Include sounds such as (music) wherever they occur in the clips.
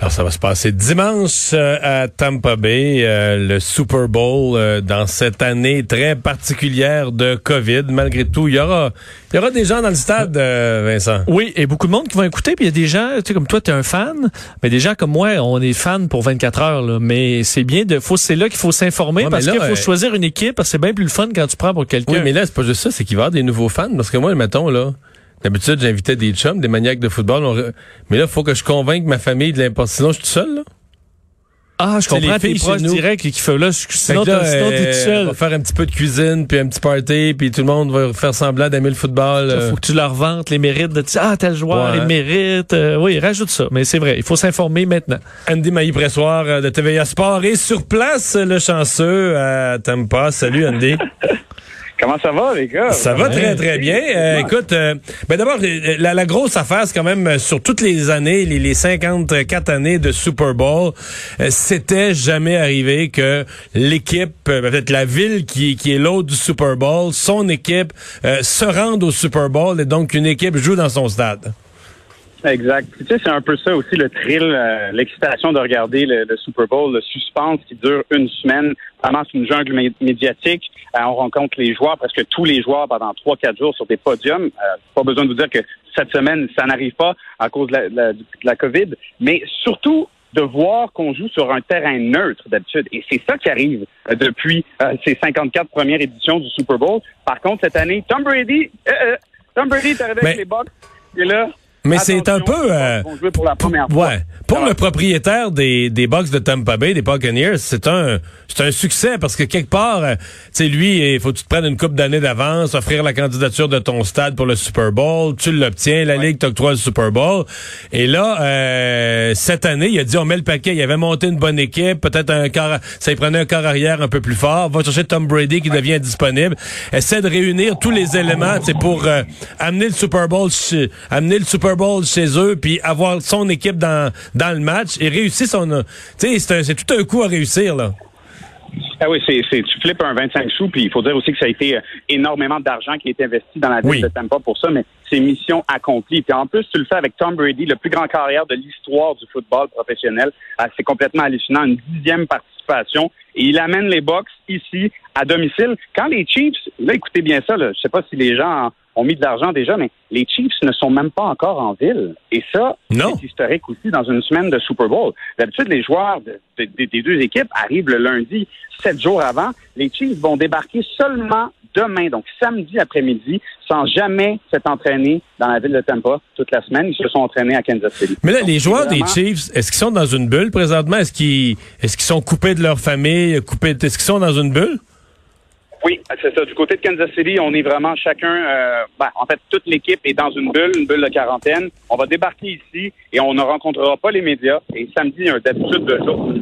Alors, ça va se passer dimanche euh, à Tampa Bay, euh, le Super Bowl euh, dans cette année très particulière de COVID. Malgré tout, il y aura, il y aura des gens dans le stade, Vincent. Oui, et beaucoup de monde qui vont écouter. Puis il y a des gens, tu sais, comme toi, tu es un fan, mais des gens comme moi, on est fan pour 24 heures. Là. Mais c'est bien de, faut, c'est là qu'il faut s'informer parce qu'il faut choisir une équipe. Parce que c'est bien plus le fun quand tu prends pour quelqu'un. Oui, mais là, c'est pas juste ça, c'est qu'il va y avoir des nouveaux fans. Parce que moi, mettons là. D'habitude, j'invitais des chums, des maniaques de football. Mais là, il faut que je convainque ma famille de l'importance. Sinon, je suis tout seul, là. Ah, je comprends, tes proches directs qui font là, sinon, t'es tout euh, seul. On va faire un petit peu de cuisine, puis un petit party, puis tout le monde va faire semblant d'aimer le football. Il faut que tu leur vantes les mérites de ah, tel joueur, les mérites. Euh, oui, rajoute ça. Mais c'est vrai, il faut s'informer maintenant. Andy Mailly-Pressoir euh, de TVA Sport est sur place, le chanceux à Tampa. Salut, Andy. (laughs) Comment ça va, les gars? Ça va très, très bien. Euh, écoute, euh, ben d'abord, euh, la, grosse affaire, c'est quand même sur toutes les années, les, les 54 années de Super Bowl, c'était jamais arrivé que l'équipe, peut-être la ville qui, qui est l'autre du Super Bowl, son équipe se rende au Super Bowl et donc une équipe joue dans son stade. Exact. Tu sais, c'est un peu ça aussi le thrill, euh, l'excitation de regarder le, Super Bowl, le suspense qui dure une semaine. Vraiment, c'est une jungle médiatique. Euh, on rencontre les joueurs, presque tous les joueurs pendant trois, quatre jours sur des podiums. Euh, pas besoin de vous dire que cette semaine, ça n'arrive pas à cause de la, de la COVID, mais surtout de voir qu'on joue sur un terrain neutre d'habitude. Et c'est ça qui arrive depuis ces 54 premières éditions du Super Bowl. Par contre, cette année, Tom Brady, Tom Brady est arrivé avec les Bucks. Et là, mais c'est un peu... Euh, pour la première fois. Ouais. Pour le propriétaire des, des Bucks de Tampa Bay, des Buccaneers, c'est un c'est un succès parce que quelque part, euh, tu sais, lui, il faut que tu te prennes une coupe d'années d'avance, offrir la candidature de ton stade pour le Super Bowl, tu l'obtiens, la Ligue t'octroie le Super Bowl. Et là, euh, cette année, il a dit on met le paquet, il avait monté une bonne équipe, peut-être un quart, ça y prenait un quart arrière un peu plus fort, va chercher Tom Brady qui devient disponible, essaie de réunir tous les éléments, c'est pour euh, amener le Super Bowl, amener le Super Bowl chez eux, puis avoir son équipe dans dans le match et réussir son... Tu sais, c'est tout un coup à réussir, là. Ah oui, c'est, tu flippes un 25 sous, puis il faut dire aussi que ça a été euh, énormément d'argent qui a été investi dans la ville de Tampa pour ça, mais c'est mission accomplie. Puis en plus, tu le fais avec Tom Brady, le plus grand carrière de l'histoire du football professionnel. Ah, c'est complètement hallucinant, une dixième participation. Et il amène les Bucks ici à domicile. Quand les Chiefs, là, écoutez bien ça, là, je sais pas si les gens ont mis de l'argent déjà, mais les Chiefs ne sont même pas encore en ville. Et ça, c'est historique aussi dans une semaine de Super Bowl. D'habitude, les joueurs des deux équipes arrivent le lundi, sept jours avant. Les Chiefs vont débarquer seulement demain, donc samedi après-midi, sans jamais s'être entraînés dans la ville de Tampa toute la semaine. Ils se sont entraînés à Kansas City. Mais là, les joueurs des Chiefs, est-ce qu'ils sont dans une bulle présentement? Est-ce qu'ils est-ce qu'ils sont coupés de leur famille? Coupés, est-ce qu'ils sont dans une bulle? Oui, c'est ça. Du côté de Kansas City, on est vraiment chacun, euh, ben, en fait, toute l'équipe est dans une bulle, une bulle de quarantaine. On va débarquer ici et on ne rencontrera pas les médias. Et samedi, d'habitude, le jour,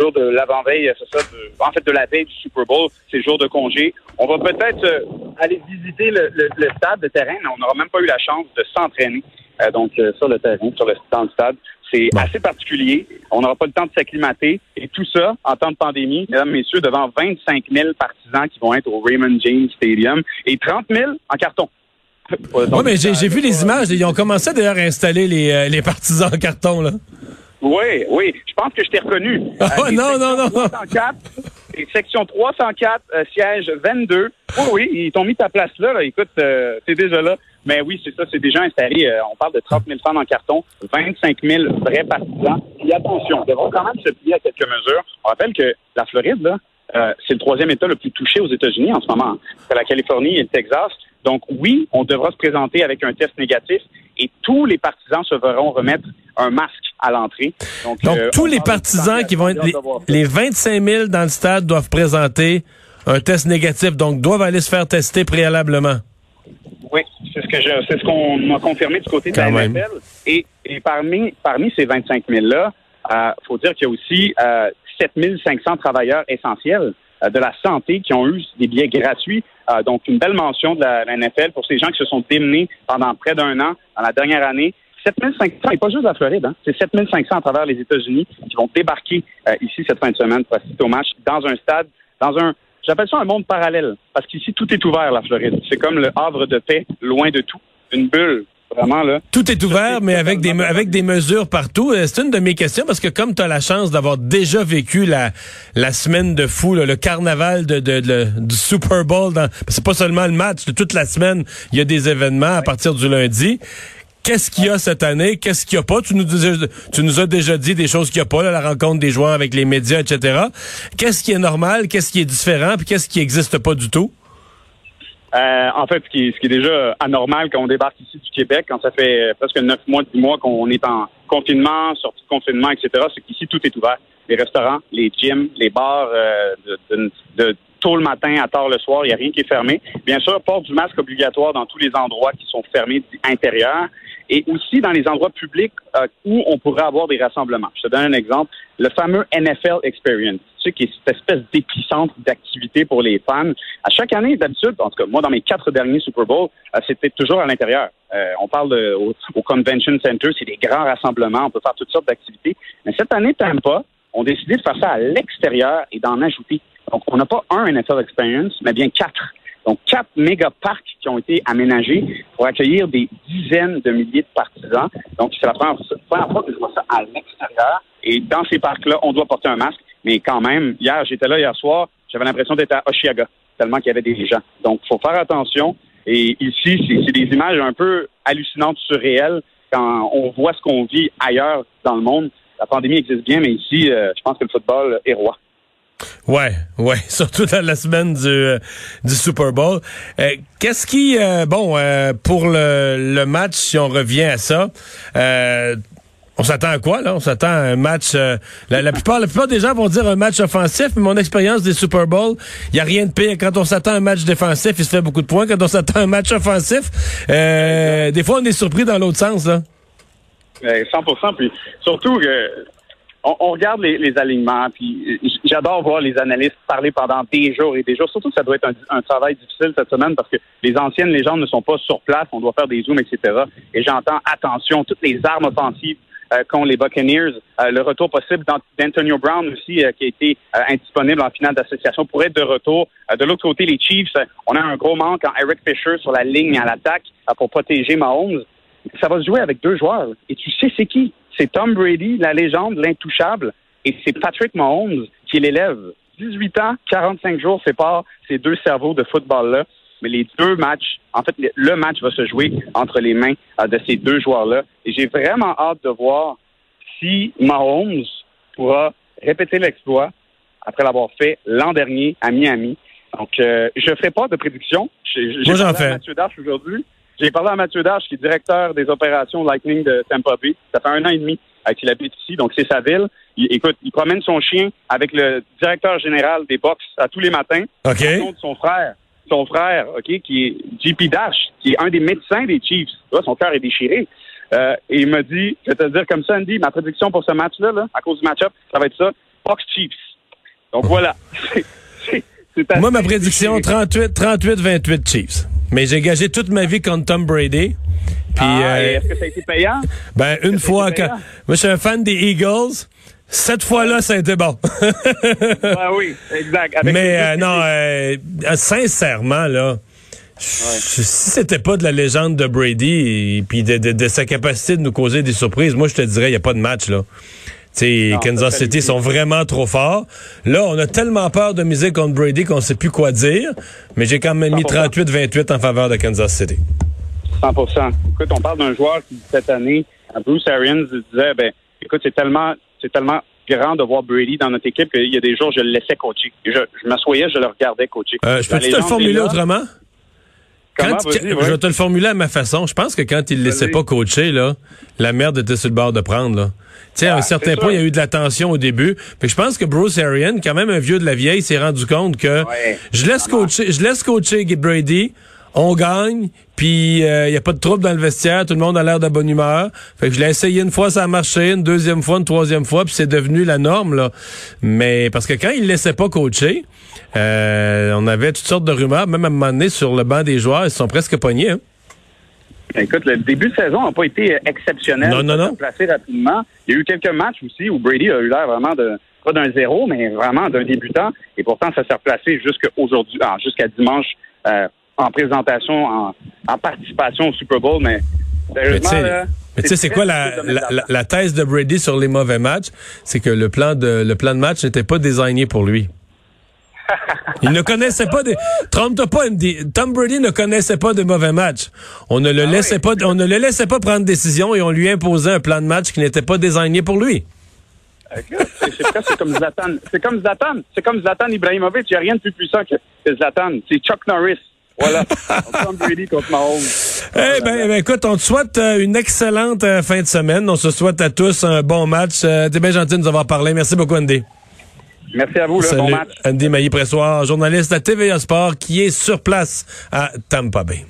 jour de l'avant-veille, c'est ça, en fait, de la veille du Super Bowl, c'est le jour de congé. On va peut-être euh, aller visiter le, stade, de terrain, mais on n'aura même pas eu la chance de s'entraîner. Euh, donc, sur le terrain, sur le, dans le stade. C'est assez particulier. On n'aura pas le temps de s'acclimater. Et tout ça, en temps de pandémie, mesdames, messieurs, devant 25 000 partisans qui vont être au Raymond James Stadium et 30 000 en carton. Oui, mais j'ai vu les images. Ils ont commencé d'ailleurs à installer les, euh, les partisans en carton, là. Oui, oui. Je pense que je t'ai reconnu. (laughs) Oh, non, non, non, 304, section 304, euh, siège 22. Oui, oui, ils t'ont mis ta place là. là. Écoute, euh, t'es déjà là. Mais oui, c'est ça, c'est déjà installé. Euh, on parle de 30 000 fans en carton, 25 000 vrais partisans. Et attention, on devra quand même se plier à quelques mesures. On rappelle que la Floride, là, euh, c'est le troisième État le plus touché aux États-Unis en ce moment. C'est la Californie et le Texas. Donc oui, on devra se présenter avec un test négatif et tous les partisans se verront remettre un masque à l'entrée. Donc, euh, tous les partisans qui vont être les, les 25 000 dans le stade doivent présenter un test négatif, donc doivent aller se faire tester préalablement. Oui, c'est ce que je, c'est ce qu'on m'a confirmé du côté de la NFL. Et, et, parmi, parmi ces 25 000 là, euh, faut dire qu'il y a aussi euh, 7 500 travailleurs essentiels euh, de la santé qui ont eu des billets gratuits. Euh, donc, une belle mention de la, NFL pour ces gens qui se sont démenés pendant près d'un an dans la dernière année. 7500, et pas juste la Floride, hein, c'est 7500 à travers les États-Unis qui vont débarquer euh, ici cette fin de semaine pour assister au match dans un stade, dans un J'appelle ça un monde parallèle, parce qu'ici, tout est ouvert, la Floride. C'est comme le havre de paix, loin de tout. Une bulle, vraiment, là. Tout est ouvert, mais avec des, avec des mesures partout. Euh, c'est une de mes questions, parce que comme tu as la chance d'avoir déjà vécu la, la semaine de fou, le carnaval de, de, du Super Bowl, c'est pas seulement le match, toute la semaine, il y a des événements à partir du lundi. Qu'est-ce qu'il y a cette année? Qu'est-ce qu'il n'y a pas? Tu nous, tu nous as déjà dit des choses qu'il n'y a pas, la rencontre des joueurs avec les médias, etc. Qu'est-ce qui est normal? Qu'est-ce qui est différent? Puis qu'est-ce qui n'existe pas du tout? Euh, en fait, ce qui, est, déjà anormal quand on débarque ici du Québec, quand ça fait presque neuf mois, dix mois qu'on est en confinement, sortie de confinement, etc., c'est qu'ici, tout est ouvert. Les restaurants, les gyms, les bars euh, de, de, tôt le matin à tard le soir, il n'y a rien qui est fermé. Bien sûr, port du masque obligatoire dans tous les endroits qui sont fermés intérieurs et aussi dans les endroits publics euh, où on pourrait avoir des rassemblements. Je te donne un exemple. Le fameux NFL Experience, tu sais, qui est cette espèce d'épicentre d'activité pour les fans. À chaque année, d'habitude, en tout cas, moi, dans mes quatre derniers Super Bowls, euh, c'était toujours à l'intérieur. Euh, on parle de, au, Convention Center, c'est des grands rassemblements, on peut faire toutes sortes d'activités. Mais cette année, pas, ont décidé de faire ça à l'extérieur et d'en ajouter. Donc, on n'a pas un NFL Experience, mais bien quatre. Donc, quatre méga parcs qui ont été aménagés pour accueillir des dizaines de milliers de partisans. Donc, c'est la première, fois que je vois ça à l'extérieur. Et dans ces parcs-là, on doit porter un masque. Mais quand même, hier, j'étais là hier soir, j'avais l'impression d'être à Oshiaga, tellement qu'il y avait des gens. Donc, il faut faire attention. Et ici, c'est des images un peu hallucinantes, surréelles, quand on voit ce qu'on vit ailleurs dans le monde. La pandémie existe bien, mais ici, euh, je pense que le football est roi. Ouais, ouais, (laughs) surtout dans la semaine du, euh, du Super Bowl. Euh, qu'est-ce qui, euh, bon, pour le, le, match, si on revient à ça, on s'attend à quoi là? On s'attend à un match. La, la, plupart, la plupart des gens vont dire un match offensif, mais mon expérience des Super Bowl, il y a rien de pire. Quand on s'attend à un match défensif, il se fait beaucoup de points. Quand on s'attend à un match offensif, des fois on est surpris dans l'autre sens là. 100%. Puis surtout que on, regarde les, alignements, puis j'adore voir les analystes parler pendant des jours et des jours. Surtout que ça doit être un, travail difficile cette semaine parce que les anciennes légendes ne sont pas sur place, on doit faire des zooms, etc. Et j'entends, attention, toutes les armes offensives euh, qu'ont les Buccaneers, euh, le retour possible d'Antonio Brown aussi, euh, qui a été indisponible en finale d'association, pourrait être de retour. de l'autre côté, les Chiefs, on a un gros manque en Eric Fisher sur la ligne à l'attaque pour protéger Mahomes. Ça va se jouer avec deux joueurs. Et tu sais c'est qui? C'est Tom Brady, la légende, l'intouchable, et c'est Patrick Mahomes qui est l'élève. 18 ans, 45 jours séparent ces deux cerveaux de football-là. Mais les deux matchs, en fait, le match va se jouer entre les mains euh, de ces deux joueurs-là. Et j'ai vraiment hâte de voir si Mahomes pourra répéter l'exploit après l'avoir fait l'an dernier à Miami. Donc, euh, je ne ferai pas de prédiction. J'ai j'en fais. Mathieu Darche aujourd'hui. J'ai parlé à Mathieu Darche, qui est directeur des opérations Lightning de Tampa Bay. Ça fait un an et demi qu'il habite ici, donc c'est sa ville. Il, écoute, il promène son chien avec le directeur général des box à tous les matins. OK. son frère, son frère, OK, qui est JP Dash, qui est un des médecins des Chiefs. son cœur est déchiré. Euh, et il m'a dit, je vais te dire comme ça, Andy, ma prédiction pour ce match-là, là, à cause du match-up, ça va être ça, Box Chiefs. Donc voilà. (laughs) Moi, ma prédiction, 38-28 Chiefs. Mais j'ai gagé toute ma vie contre Tom Brady. Puis, ah, euh, est-ce que ça a été payant? Ben, une fois que. Moi, je suis un fan des Eagles. Cette fois-là, ça a été bon. (laughs) ah oui, exact. Mais euh, non, euh, sincèrement, là, si c'était pas de la légende de Brady et puis de, de, sa capacité de nous causer des surprises, moi, je te dirais, il n'y a pas de match, là. T'sais, Kansas City sont vraiment trop forts. Là, on a tellement peur de miser contre Brady qu'on sait plus quoi dire, mais j'ai quand même mis 38-28 en faveur de Kansas City. 100% Écoute, on parle d'un joueur qui, cette année, Bruce Arians, disait, ben, écoute, c'est tellement, c'est tellement grand de voir Brady dans notre équipe qu'il y a des jours, je le laissais coacher. Je, je m'assoyais, je le regardais coacher. Euh, je peux te le formuler autrement? Je vais te le formuler à ma façon. Je pense que quand il ne laissait pas coacher, là, la merde était sur le bord de prendre. Là. À un ah, certain point, il y a eu de la tension au début. Mais je pense que Bruce Arian, quand même un vieux de la vieille, s'est rendu compte que je laisse coacher, je laisse coacher Brady, on gagne, puis il euh, n'y a pas de trouble dans le vestiaire, tout le monde a l'air de bonne humeur. Fait que je l'ai essayé une fois, ça a marché, une deuxième fois, une troisième fois, puis c'est devenu la norme là. Mais parce que quand il laissait pas coacher, euh, on avait toutes sortes de rumeurs, même à un moment donné sur le banc des joueurs, ils sont presque pognés. Hein? Écoute, le début de saison n'a pas été exceptionnel. Non, non, non. Placé rapidement. Il y a eu quelques matchs aussi où Brady a eu l'air vraiment de, pas d'un zéro, mais vraiment d'un débutant. Et pourtant, ça s'est replacé jusqu'à aujourd'hui, ah, jusqu'à dimanche, euh, en présentation, en, participation au Super Bowl. Mais sérieusement, mais tu sais, c'est quoi la, la, thèse de Brady sur les mauvais matchs? C'est que le plan de le plan de match n'était pas désigné pour lui. (laughs) Il ne connaissait pas des. Trompe-toi pas, Tom Brady ne connaissait pas de mauvais matchs. On ne le ah laissait pas, on ne le laissait pas prendre décision et on lui imposait un plan de match qui n'était pas désigné pour lui. C'est comme Zlatan. C'est comme Zlatan. C'est comme Zlatan Ibrahimovic. Il n'y a rien de plus puissant que, Zlatan. C'est Chuck Norris. Voilà. (laughs) Tom Brady contre Mahomes. Eh ben, ben, écoute, on te souhaite euh, une excellente euh, fin de semaine. On se souhaite à tous un bon match. Euh, T'es bien gentil de nous avoir parlé. Merci beaucoup, Andy. Merci à vous, le bon match. Andy Mailly-Pressoir, journaliste à TVA Sport, qui est sur place à Tampa Bay.